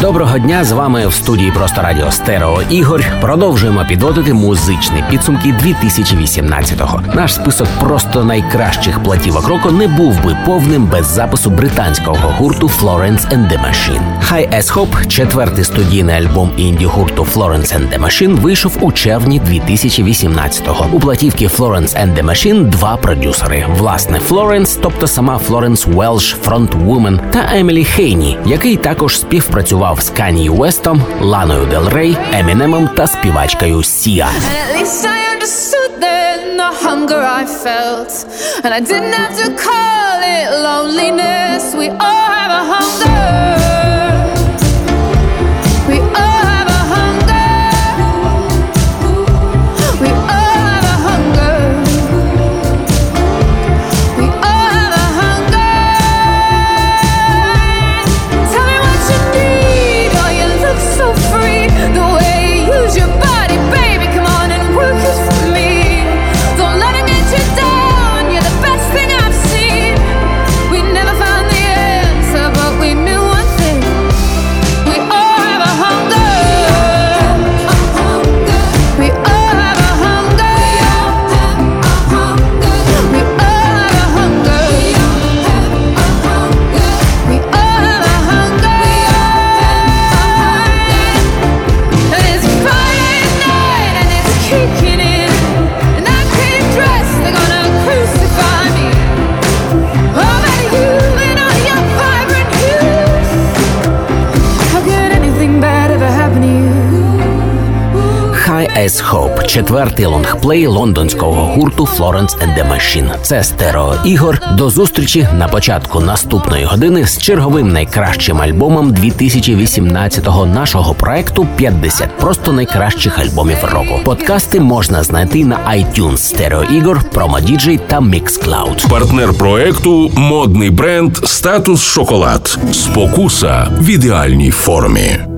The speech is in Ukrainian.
Доброго дня з вами в студії Просто Радіо Стерео Ігор. Продовжуємо підводити музичні підсумки 2018-го. Наш список просто найкращих платівок року не був би повним без запису британського гурту Florence and the Machine. High as Hope, четвертий студійний альбом інді гурту Florence and the Machine, вийшов у червні 2018-го. У платівки Florence and the Machine два продюсери: власне, Флоренс, тобто сама Флоренс Велш, фронтвумен, та Емілі Хейні, який також співпрацював з Кані Уестом, Ланою Дел Рей, Емінемом та співачкою Сія. I felt. And I didn't have to call it loneliness. We all as Hope – четвертий лонгплей лондонського гурту Florence and the Machine. Це стерео ігор. До зустрічі на початку наступної години з черговим найкращим альбомом 2018-го нашого проекту «50 просто найкращих альбомів року. Подкасти можна знайти на iTunes, стерео ігор, Promo та Mixcloud. Партнер проекту модний бренд Статус Шоколад. Спокуса в ідеальній формі.